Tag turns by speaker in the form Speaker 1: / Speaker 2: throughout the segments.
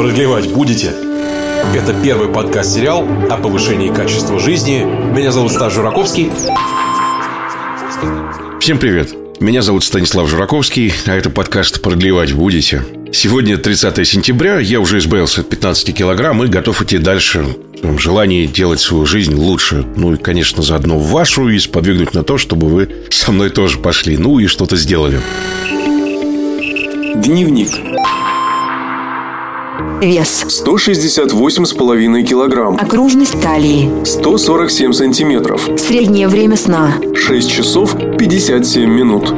Speaker 1: Продлевать будете? Это первый подкаст-сериал о повышении качества жизни. Меня зовут Стас Жураковский.
Speaker 2: Всем привет. Меня зовут Станислав Жураковский, а это подкаст «Продлевать будете?». Сегодня 30 сентября, я уже избавился от 15 килограмм и готов идти дальше в желании делать свою жизнь лучше. Ну и, конечно, заодно вашу и сподвигнуть на то, чтобы вы со мной тоже пошли, ну и что-то сделали.
Speaker 1: Дневник.
Speaker 3: Вес.
Speaker 4: 168,5 килограмм.
Speaker 3: Окружность талии.
Speaker 4: 147 сантиметров.
Speaker 3: Среднее время сна.
Speaker 4: 6 часов 57 минут.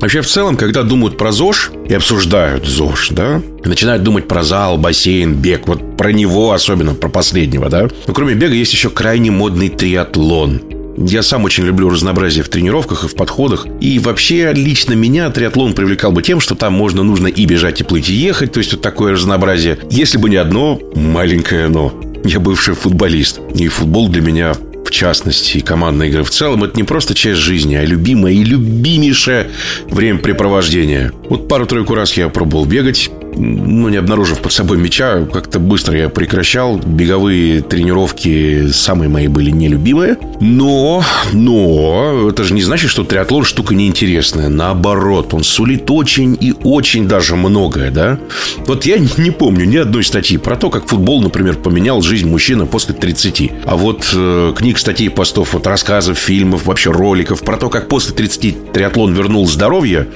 Speaker 2: Вообще, в целом, когда думают про ЗОЖ и обсуждают ЗОЖ, да, и начинают думать про зал, бассейн, бег, вот про него особенно, про последнего, да. Но кроме бега есть еще крайне модный триатлон. Я сам очень люблю разнообразие в тренировках и в подходах. И вообще, лично меня триатлон привлекал бы тем, что там можно, нужно и бежать, и плыть, и ехать. То есть, вот такое разнообразие. Если бы не одно маленькое «но». Я бывший футболист. И футбол для меня в частности, и командные игры в целом, это не просто часть жизни, а любимое и любимейшее времяпрепровождение. Вот пару-тройку раз я пробовал бегать, ну, не обнаружив под собой мяча, как-то быстро я прекращал. Беговые тренировки самые мои были нелюбимые. Но, но, это же не значит, что триатлон штука неинтересная. Наоборот, он сулит очень и очень даже многое, да? Вот я не помню ни одной статьи про то, как футбол, например, поменял жизнь мужчины после 30. А вот э, книг, статей, постов, вот рассказов, фильмов, вообще роликов про то, как после 30 триатлон вернул здоровье,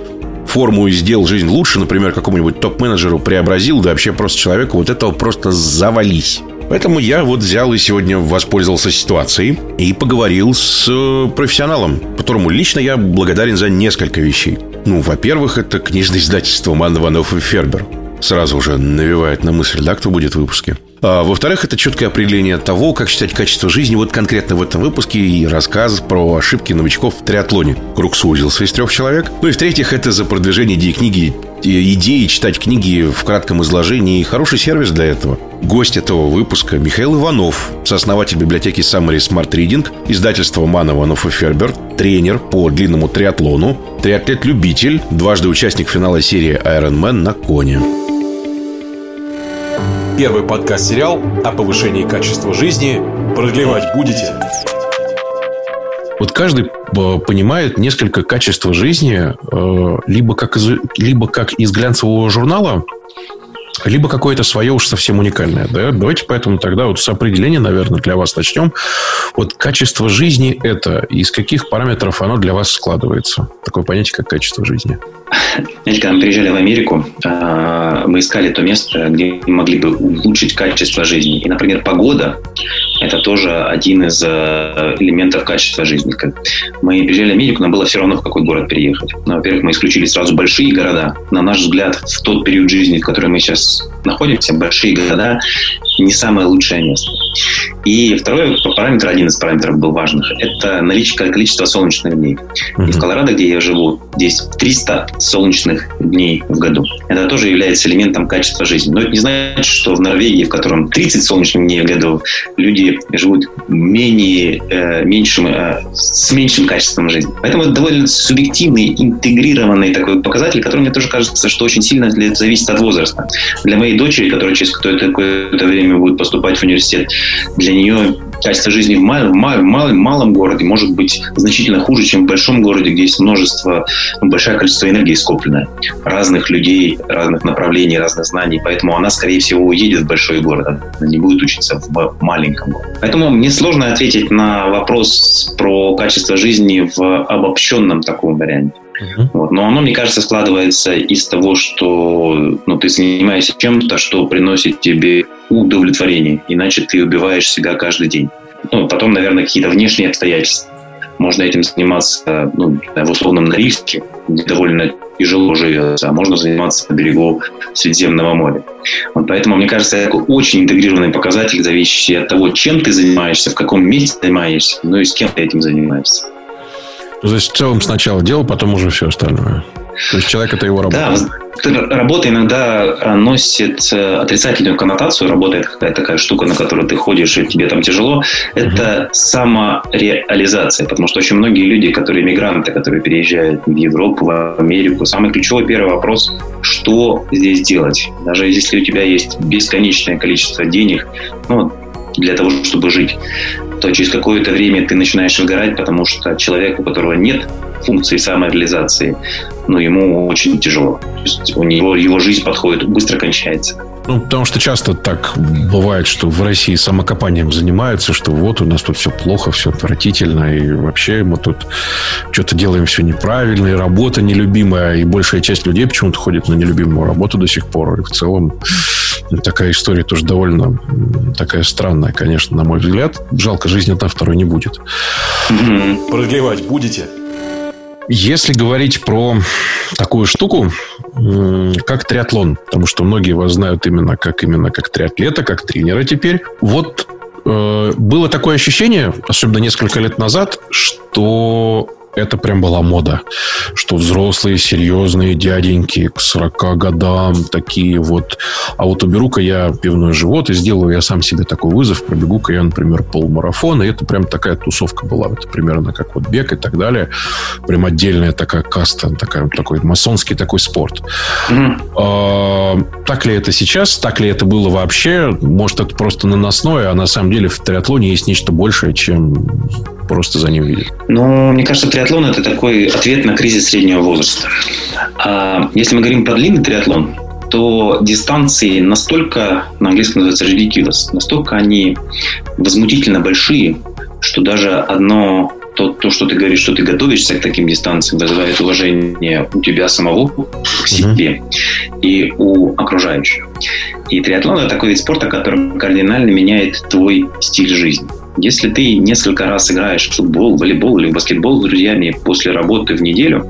Speaker 2: форму и сделал жизнь лучше, например, какому-нибудь топ-менеджеру преобразил, да вообще просто человеку вот этого просто завались. Поэтому я вот взял и сегодня воспользовался ситуацией и поговорил с э, профессионалом, которому лично я благодарен за несколько вещей. Ну, во-первых, это книжное издательство Ман Иванов и Фербер. Сразу уже навевает на мысль, да, кто будет в выпуске. А, во-вторых, это четкое определение того, как считать качество жизни. Вот конкретно в этом выпуске и рассказ про ошибки новичков в триатлоне. Круг сузился из трех человек. Ну и в-третьих, это за продвижение книги идеи читать книги в кратком изложении и хороший сервис для этого. Гость этого выпуска Михаил Иванов, сооснователь библиотеки Summary Smart Reading, издательство Ман Иванов и Фербер, тренер по длинному триатлону, триатлет-любитель, дважды участник финала серии Iron Man на коне.
Speaker 1: Первый подкаст-сериал о повышении качества жизни. Продлевать будете?
Speaker 2: Вот каждый э, понимает несколько качества жизни э, либо как из, либо как из глянцевого журнала, либо какое-то свое уж совсем уникальное. Да? Давайте поэтому тогда вот с определения, наверное, для вас начнем. Вот качество жизни – это из каких параметров оно для вас складывается? Такое понятие, как качество жизни.
Speaker 5: Знаете, когда мы приезжали в Америку, а, мы искали то место, где мы могли бы улучшить качество жизни. И, например, погода – это тоже один из э, элементов качества жизни. Мы приезжали в Америку, нам было все равно, в какой город переехать. Ну, во-первых, мы исключили сразу большие города. На наш взгляд, в тот период жизни, в котором мы сейчас находимся, большие города не самое лучшее место. И второй параметр, один из параметров был важных, это наличие количества солнечных дней. Mm-hmm. И в Колорадо, где я живу, здесь 300 солнечных дней в году. Это тоже является элементом качества жизни. Но это не значит, что в Норвегии, в котором 30 солнечных дней в году, люди живут менее, э, меньшим, э, с меньшим качеством жизни. Поэтому это довольно субъективный, интегрированный такой показатель, который мне тоже кажется, что очень сильно зависит от возраста. Для моей дочери, которая через какое-то, какое-то время будет поступать в университет, для нее качество жизни в, мал, в, мал, в малом, малом городе может быть значительно хуже, чем в большом городе, где есть множество, ну, большое количество энергии скопленное, разных людей, разных направлений, разных знаний. Поэтому она, скорее всего, уедет в большой город, она не будет учиться в маленьком городе. Поэтому мне сложно ответить на вопрос про качество жизни в обобщенном таком варианте. Uh-huh. Вот. Но оно, мне кажется, складывается из того, что ну, ты занимаешься чем-то, что приносит тебе удовлетворение, иначе ты убиваешь себя каждый день. Ну, потом, наверное, какие-то внешние обстоятельства. Можно этим заниматься ну, в условном Норильске, где довольно тяжело живется, а можно заниматься на берегу Средиземного моря. Вот поэтому, мне кажется, это очень интегрированный показатель, зависящий от того, чем ты занимаешься, в каком месте занимаешься, ну и с кем ты этим занимаешься.
Speaker 2: То есть в целом сначала дело, потом уже все остальное.
Speaker 6: То есть человек это его работа.
Speaker 5: Да, работа иногда носит э, отрицательную коннотацию. Работа это какая-то такая штука, на которую ты ходишь, и тебе там тяжело. Это угу. самореализация. Потому что очень многие люди, которые мигранты, которые переезжают в Европу, в Америку, самый ключевой первый вопрос, что здесь делать? Даже если у тебя есть бесконечное количество денег, ну, для того, чтобы жить, то через какое-то время ты начинаешь выгорать, потому что человек, у которого нет функции самореализации, ну, ему очень тяжело. То есть у него его жизнь подходит, быстро кончается.
Speaker 6: Ну, потому что часто так бывает, что в России самокопанием занимаются, что вот у нас тут все плохо, все отвратительно, и вообще мы тут что-то делаем все неправильно, и работа нелюбимая, и большая часть людей почему-то ходит на нелюбимую работу до сих пор. И в целом такая история тоже довольно такая странная, конечно, на мой взгляд. Жалко, жизни одна второй не будет.
Speaker 1: Продлевать будете?
Speaker 6: Если говорить про такую штуку, как триатлон, потому что многие вас знают именно как именно как триатлета, как тренера теперь. Вот э, было такое ощущение, особенно несколько лет назад, что это прям была мода, что взрослые, серьезные дяденьки к 40 годам такие вот. А вот уберу-ка я пивной живот и сделаю я сам себе такой вызов, пробегу-ка я, например, полмарафона. И это прям такая тусовка была. Это примерно как вот бег и так далее. Прям отдельная такая каста, такая, такой масонский такой спорт. Mm-hmm. Так ли это сейчас? Так ли это было вообще? Может, это просто наносное, а на самом деле в триатлоне есть нечто большее, чем просто за ним видеть?
Speaker 5: Ну, мне кажется, триатлон – это такой ответ на кризис среднего возраста. А если мы говорим про длинный триатлон, то дистанции настолько, на английском называется ridiculous, настолько они возмутительно большие, что даже одно то, то, что ты говоришь, что ты готовишься к таким дистанциям, вызывает уважение у тебя самого к себе mm-hmm. и у окружающих. И триатлон это такой вид спорта, который кардинально меняет твой стиль жизни. Если ты несколько раз играешь в футбол, волейбол или в баскетбол с друзьями после работы в неделю,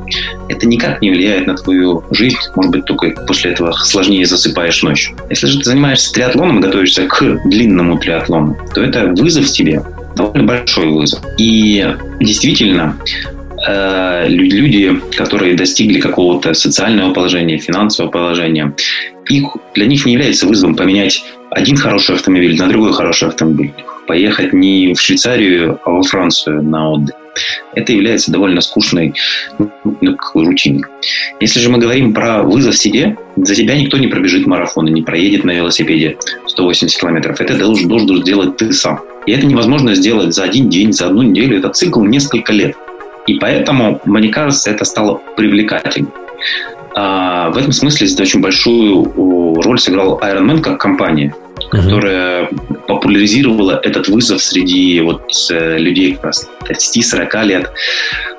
Speaker 5: это никак не влияет на твою жизнь. Может быть, только после этого сложнее засыпаешь ночью. Если же ты занимаешься триатлоном, готовишься к длинному триатлону, то это вызов тебе, довольно большой вызов. И действительно, э, люди, которые достигли какого-то социального положения, финансового положения, их, для них не является вызовом поменять один хороший автомобиль на другой хороший автомобиль поехать не в Швейцарию, а во Францию на отдых. Это является довольно скучной ну, рутиной. Если же мы говорим про вызов себе, за тебя никто не пробежит марафон и не проедет на велосипеде 180 километров. Это должен, должен сделать ты сам. И это невозможно сделать за один день, за одну неделю. Это цикл несколько лет. И поэтому, мне кажется, это стало привлекательным. А в этом смысле очень большую роль сыграл Ironman как компания которая популяризировала этот вызов среди вот э, людей как раз 30-40 лет.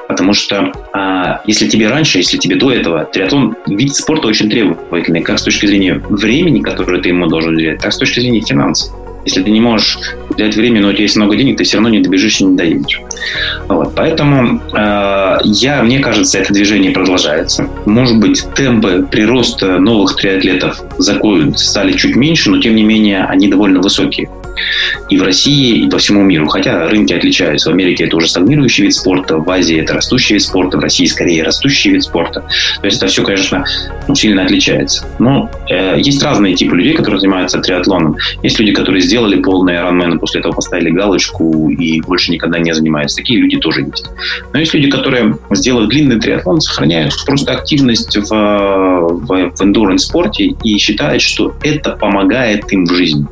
Speaker 5: Потому что а, если тебе раньше, если тебе до этого, триатлон вид спорта очень требовательный, как с точки зрения времени, которое ты ему должен уделять, так с точки зрения финансов. Если ты не можешь уделять время, но у тебя есть много денег, ты все равно не добежишь и не доедешь. Вот. Поэтому э, я, мне кажется, это движение продолжается. Может быть, темпы прироста новых триатлетов закон стали чуть меньше, но тем не менее они довольно высокие и в России, и по всему миру. Хотя рынки отличаются. В Америке это уже стагнирующий вид спорта, в Азии это растущий вид спорта, в России скорее растущий вид спорта. То есть это все, конечно, сильно отличается. Но э, есть разные типы людей, которые занимаются триатлоном. Есть люди, которые сделали полный Ironman, после этого поставили галочку и больше никогда не занимаются. Такие люди тоже есть. Но есть люди, которые, сделав длинный триатлон, сохраняют просто активность в, в, в endurance спорте и считают, что это помогает им в жизни.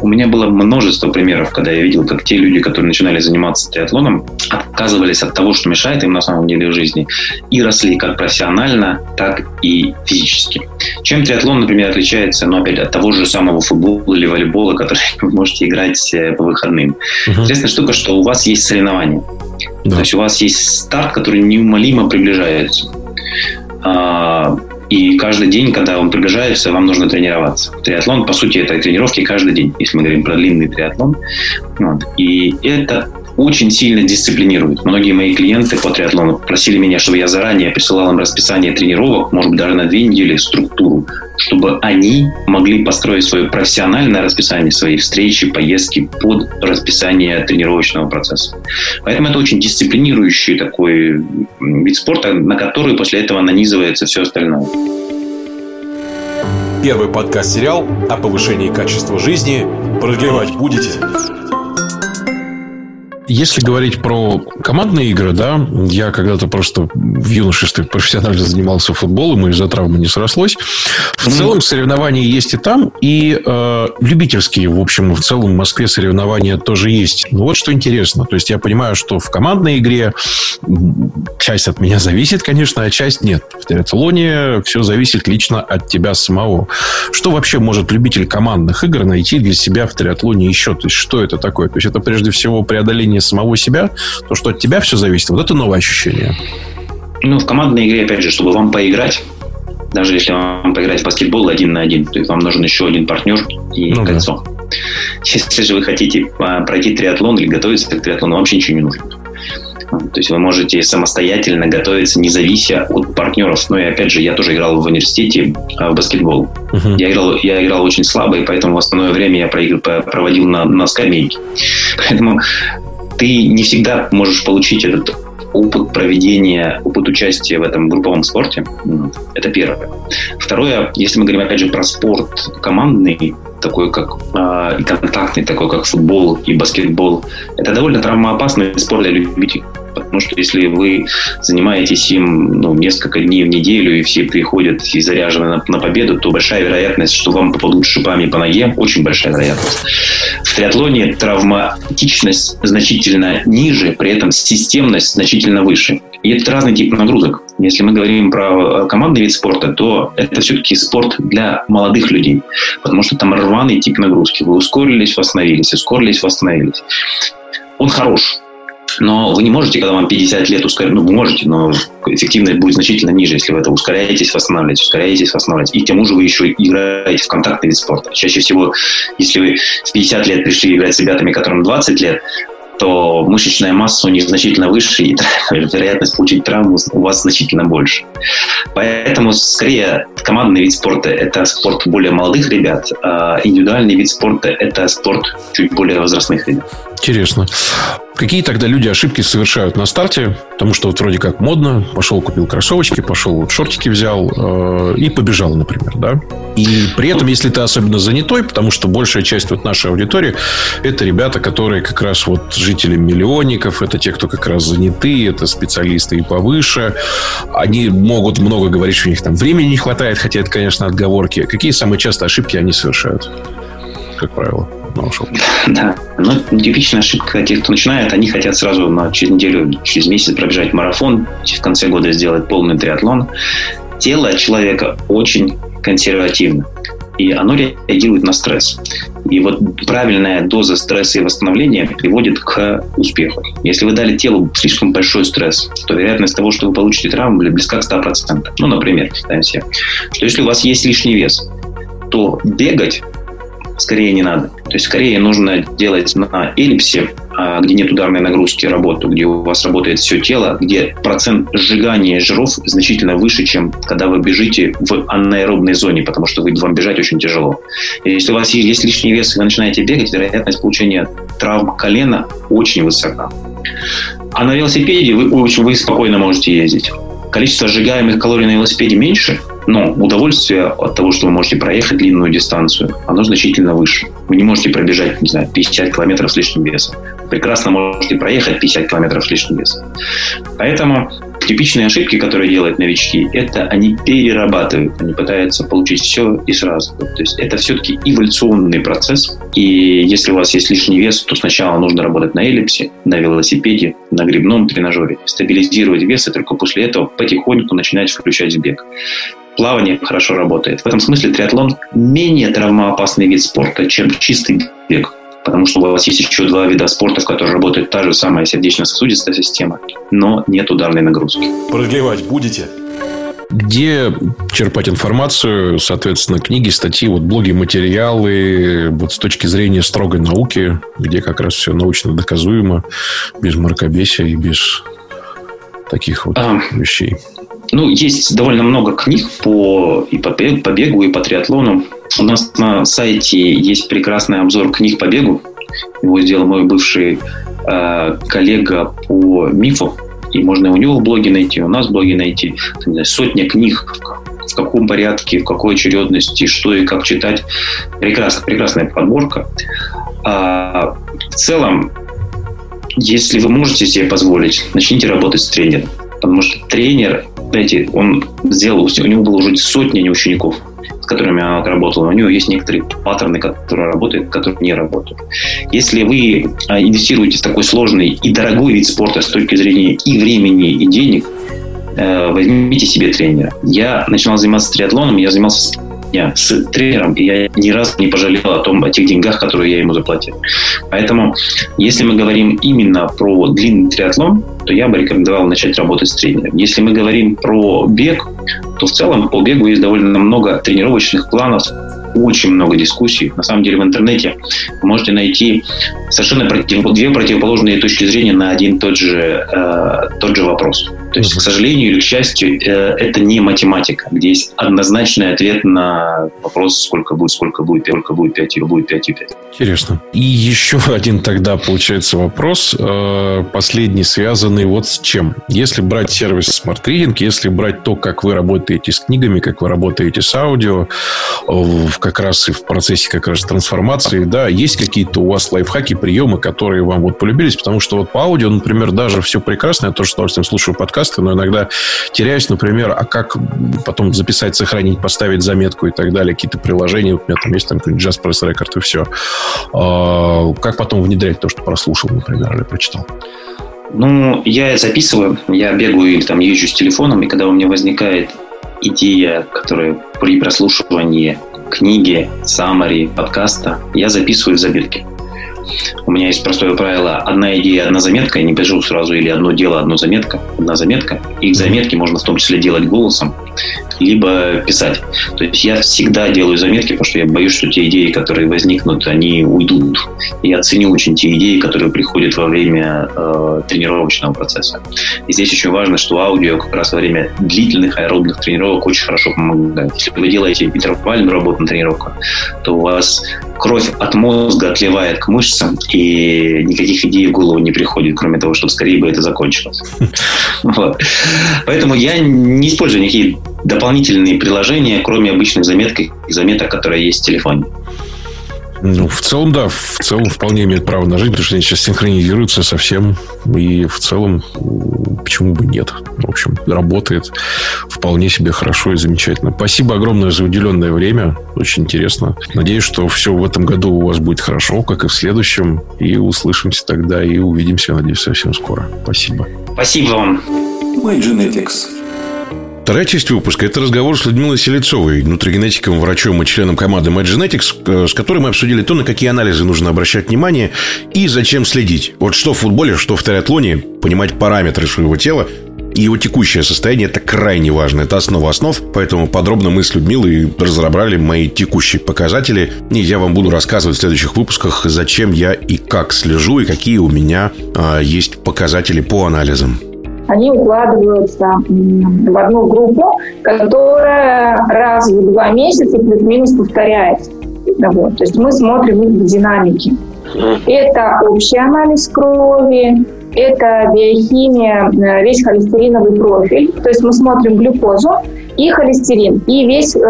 Speaker 5: У меня было множество примеров, когда я видел, как те люди, которые начинали заниматься триатлоном, отказывались от того, что мешает им на самом деле в жизни, и росли как профессионально, так и физически. Чем триатлон, например, отличается, ну, опять, от того же самого футбола или волейбола, который вы можете играть э, по выходным? Угу. Интересная штука, что у вас есть соревнования. Да. То есть у вас есть старт, который неумолимо приближается. А, и каждый день, когда он приближается, вам нужно тренироваться. Триатлон, по сути, это тренировки каждый день, если мы говорим про длинный триатлон. Вот. И это очень сильно дисциплинирует. Многие мои клиенты по триатлону просили меня, чтобы я заранее присылал им расписание тренировок, может быть, даже на две недели структуру, чтобы они могли построить свое профессиональное расписание, свои встречи, поездки под расписание тренировочного процесса. Поэтому это очень дисциплинирующий такой вид спорта, на который после этого нанизывается все остальное.
Speaker 1: Первый подкаст-сериал о повышении качества жизни. Продлевать будете?
Speaker 6: Если говорить про командные игры, да, я когда-то просто в юношестве профессионально занимался футболом, и из-за травмы не срослось. В целом соревнования есть и там, и э, любительские, в общем, в целом в Москве соревнования тоже есть. Но вот что интересно. То есть я понимаю, что в командной игре часть от меня зависит, конечно, а часть нет. В триатлоне все зависит лично от тебя самого. Что вообще может любитель командных игр найти для себя в триатлоне еще? То есть что это такое? То есть это прежде всего преодоление самого себя, то, что от тебя все зависит. Вот это новое ощущение.
Speaker 5: Ну, в командной игре, опять же, чтобы вам поиграть, даже если вам поиграть в баскетбол один на один, то есть вам нужен еще один партнер и ну, кольцо. Да. Если же вы хотите а, пройти триатлон или готовиться к триатлону, вам вообще ничего не нужно. То есть вы можете самостоятельно готовиться, не завися от партнеров. Но и опять же, я тоже играл в университете а, в баскетбол. Uh-huh. Я, играл, я играл очень слабо, и поэтому в основное время я проводил на, на скамейке. Поэтому ты не всегда можешь получить этот опыт проведения, опыт участия в этом групповом спорте. Это первое. Второе, если мы говорим, опять же, про спорт командный, такой как э, и контактный, такой как футбол и баскетбол, это довольно травмоопасный спорт для любителей. Потому что если вы занимаетесь им ну, несколько дней в неделю, и все приходят и заряжены на, на победу, то большая вероятность, что вам попадут шипами по ноге, очень большая вероятность. В триатлоне травматичность значительно ниже, при этом системность значительно выше. Это разный тип нагрузок. Если мы говорим про командный вид спорта, то это все-таки спорт для молодых людей, потому что там рваный тип нагрузки. Вы ускорились, восстановились, ускорились, восстановились. Он хорош, но вы не можете, когда вам 50 лет ускорять, ну, можете, но эффективность будет значительно ниже, если вы это ускоряетесь, восстанавливаете, ускоряетесь, восстанавливаете. И к тому же вы еще играете в контактный вид спорта. Чаще всего, если вы в 50 лет пришли играть с ребятами, которым 20 лет, то мышечная масса у них значительно выше, и вероятность получить травму у вас значительно больше. Поэтому, скорее, командный вид спорта – это спорт более молодых ребят, а индивидуальный вид спорта – это спорт чуть более возрастных ребят.
Speaker 6: Интересно. Какие тогда люди ошибки совершают на старте? Потому что вот вроде как модно. Пошел, купил кроссовочки, пошел вот шортики взял э, и побежал, например, да? И при этом, если ты особенно занятой, потому что большая часть вот нашей аудитории это ребята, которые как раз вот жители миллионников, это те, кто как раз заняты, это специалисты и повыше. Они могут много говорить, что у них там времени не хватает, хотя это, конечно, отговорки. Какие самые частые ошибки они совершают, как правило?
Speaker 5: Нашел. Да, но типичная ошибка тех, кто начинает, они хотят сразу на, через неделю, через месяц пробежать марафон, в конце года сделать полный триатлон. Тело человека очень консервативно, и оно реагирует на стресс. И вот правильная доза стресса и восстановления приводит к успеху. Если вы дали телу слишком большой стресс, то вероятность того, что вы получите травму, близка к 100%. Ну, например, представим себе, что если у вас есть лишний вес, то бегать скорее не надо. То есть скорее нужно делать на эллипсе, а, где нет ударной нагрузки работу, где у вас работает все тело, где процент сжигания жиров значительно выше, чем когда вы бежите в анаэробной зоне, потому что вам бежать очень тяжело. Если у вас есть лишний вес, и вы начинаете бегать, вероятность получения травм колена очень высока. А на велосипеде вы, очень, вы спокойно можете ездить. Количество сжигаемых калорий на велосипеде меньше – но удовольствие от того, что вы можете проехать длинную дистанцию, оно значительно выше. Вы не можете пробежать, не знаю, 50 километров с лишним весом. прекрасно можете проехать 50 километров с лишним весом. Поэтому типичные ошибки, которые делают новички, это они перерабатывают, они пытаются получить все и сразу. То есть это все-таки эволюционный процесс. И если у вас есть лишний вес, то сначала нужно работать на эллипсе, на велосипеде, на грибном тренажере, стабилизировать вес, и только после этого потихоньку начинать включать бег плавание хорошо работает. В этом смысле триатлон менее травмоопасный вид спорта, чем чистый бег. Потому что у вас есть еще два вида спорта, в которых работает та же самая сердечно-сосудистая система, но нет ударной нагрузки.
Speaker 1: Продлевать будете?
Speaker 6: Где черпать информацию, соответственно, книги, статьи, вот блоги, материалы, вот с точки зрения строгой науки, где как раз все научно доказуемо, без мракобесия и без таких вот а, вещей?
Speaker 5: Ну, есть довольно много книг по, и по, по бегу, и по триатлону. У нас на сайте есть прекрасный обзор книг по бегу. Его сделал мой бывший э, коллега по мифу. И можно у него в блоге найти, у нас в блоге найти. Знаю, сотня книг, в каком порядке, в какой очередности, что и как читать. Прекрасная, прекрасная подборка. А, в целом, если вы можете себе позволить, начните работать с тренером. Потому что тренер, знаете, он сделал, у него было уже сотни учеников, с которыми он работал. У него есть некоторые паттерны, которые работают, которые не работают. Если вы а, инвестируете в такой сложный и дорогой вид спорта с точки зрения и времени, и денег, э, возьмите себе тренера. Я начинал заниматься триатлоном, я занимался дня с тренером, и я ни разу не пожалел о том, о тех деньгах, которые я ему заплатил. Поэтому, если мы говорим именно про длинный триатлон, то я бы рекомендовал начать работать с тренером. Если мы говорим про бег, то в целом по бегу есть довольно много тренировочных планов, очень много дискуссий. На самом деле в интернете вы можете найти совершенно против, две противоположные точки зрения на один тот же, э, тот же вопрос. То есть, к сожалению или к счастью, э, это не математика, где есть однозначный ответ на вопрос, сколько будет, сколько будет, сколько будет 5, или будет 5 и 5.
Speaker 6: Интересно. И еще один тогда получается вопрос, э, последний, связанный вот с чем. Если брать сервис Smart Reading, если брать то, как вы работаете с книгами, как вы работаете с аудио, как раз и в процессе как раз трансформации, да, есть какие-то у вас лайфхаки, приемы, которые вам вот полюбились, потому что вот по аудио, например, даже все прекрасно, я тоже с удовольствием слушаю подкаст, подкасты, но иногда теряюсь, например, а как потом записать, сохранить, поставить заметку и так далее, какие-то приложения, у меня там есть там какой-нибудь Jazz Press Record и все. А, как потом внедрять то, что прослушал, например, или прочитал?
Speaker 5: Ну, я записываю, я бегаю или там езжу с телефоном, и когда у меня возникает идея, которая при прослушивании книги, саммари, подкаста, я записываю в заметки. У меня есть простое правило. Одна идея, одна заметка. Я не пишу сразу или одно дело, одна заметка. Одна заметка. И заметки можно в том числе делать голосом, либо писать. То есть я всегда делаю заметки, потому что я боюсь, что те идеи, которые возникнут, они уйдут. И я ценю очень те идеи, которые приходят во время э, тренировочного процесса. И здесь очень важно, что аудио как раз во время длительных аэробных тренировок очень хорошо помогает. Если вы делаете интервальную работу на тренировках, то у вас кровь от мозга отливает к мышцам, и никаких идей в голову не приходит, кроме того, чтобы скорее бы это закончилось. Поэтому я не использую никакие дополнительные приложения, кроме обычных заметок, заметок, которые есть в телефоне.
Speaker 6: Ну, в целом, да, в целом вполне имеет право на жизнь, потому что они сейчас синхронизируются совсем. И в целом, почему бы нет? В общем, работает вполне себе хорошо и замечательно. Спасибо огромное за уделенное время. Очень интересно. Надеюсь, что все в этом году у вас будет хорошо, как и в следующем. И услышимся тогда, и увидимся, надеюсь, совсем скоро. Спасибо.
Speaker 5: Спасибо вам.
Speaker 1: My Genetics.
Speaker 6: Вторая часть выпуска – это разговор с Людмилой Селецовой, нутригенетиком, врачом и членом команды MyGenetics, э, с которой мы обсудили то, на какие анализы нужно обращать внимание и зачем следить. Вот что в футболе, что в триатлоне, понимать параметры своего тела и его текущее состояние – это крайне важно. Это основа основ, поэтому подробно мы с Людмилой разобрали мои текущие показатели. И я вам буду рассказывать в следующих выпусках, зачем я и как слежу, и какие у меня а, есть показатели по анализам
Speaker 7: они укладываются в одну группу, которая раз в два месяца плюс-минус повторяется. Вот. То есть мы смотрим их в динамике. Это общий анализ крови, это биохимия, э, весь холестериновый профиль. То есть мы смотрим глюкозу и холестерин, и весь э,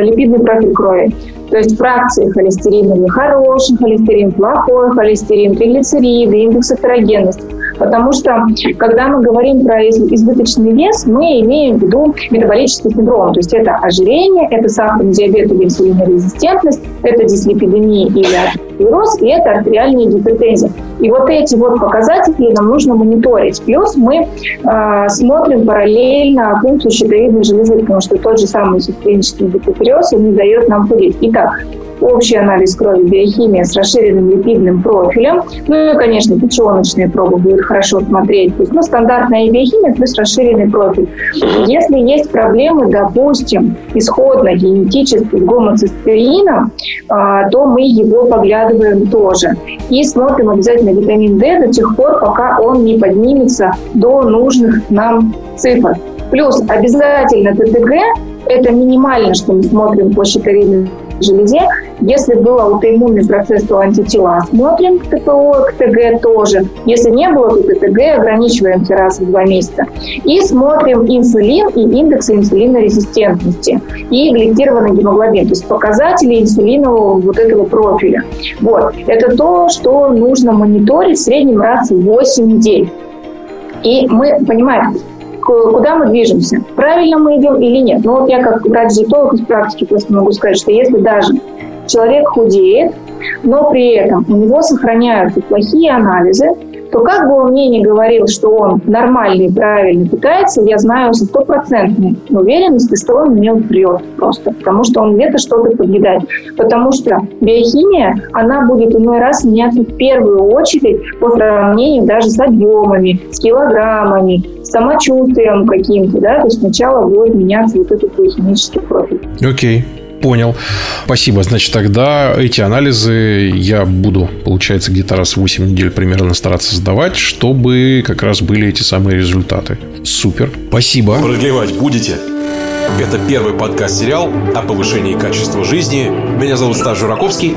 Speaker 7: липидный профиль крови. То есть фракции холестериновые, хороший холестерин, плохой холестерин, триглицериды, индекс этерогенности. Потому что, когда мы говорим про избыточный вес, мы имеем в виду метаболический синдром. То есть это ожирение, это сахарный диабет или инсулинорезистентность, это дислипидемия или атеросклероз, и это артериальная гипертензия. И вот эти вот показатели нам нужно мониторить. Плюс мы э, смотрим параллельно функцию щитовидной железы, потому что тот же самый системический гипотереоз не дает нам худеть. Итак, общий анализ крови, биохимия с расширенным липидным профилем. Ну и, конечно, печеночные пробы будут хорошо смотреть. То есть, ну, стандартная биохимия плюс расширенный профиль. Если есть проблемы, допустим, исходно генетически с гомоцистеином, а, то мы его поглядываем тоже. И смотрим обязательно витамин D до тех пор, пока он не поднимется до нужных нам цифр. Плюс обязательно ТТГ – это минимально, что мы смотрим по щитовидной железе. Если был аутоиммунный процесс, то антитела смотрим к ТПО, к ТГ тоже. Если не было, то ТТГ ограничиваемся раз в два месяца. И смотрим инсулин и индекс инсулинорезистентности и гликированный гемоглобин, то есть показатели инсулинового вот этого профиля. Вот. Это то, что нужно мониторить в среднем раз в 8 недель. И мы понимаем, куда мы движемся, правильно мы идем или нет. Но вот я как врач-диетолог из практики просто могу сказать, что если даже человек худеет, но при этом у него сохраняются плохие анализы, то как бы он мне ни говорил, что он нормальный, правильно питается, я знаю со стопроцентной уверенностью, что он мне врет просто, потому что он где-то что-то подъедает. Потому что биохимия, она будет иной раз меняться в первую очередь по сравнению даже с объемами, с килограммами, с самочувствием каким-то, да, то есть сначала будет меняться вот этот биохимический профиль.
Speaker 1: Окей. Okay. Понял. Спасибо. Значит, тогда эти анализы я буду, получается, где-то раз в 8 недель примерно стараться сдавать, чтобы как раз были эти самые результаты. Супер. Спасибо.
Speaker 6: Продлевать будете? Это первый подкаст-сериал о повышении качества жизни. Меня зовут Стас Жураковский.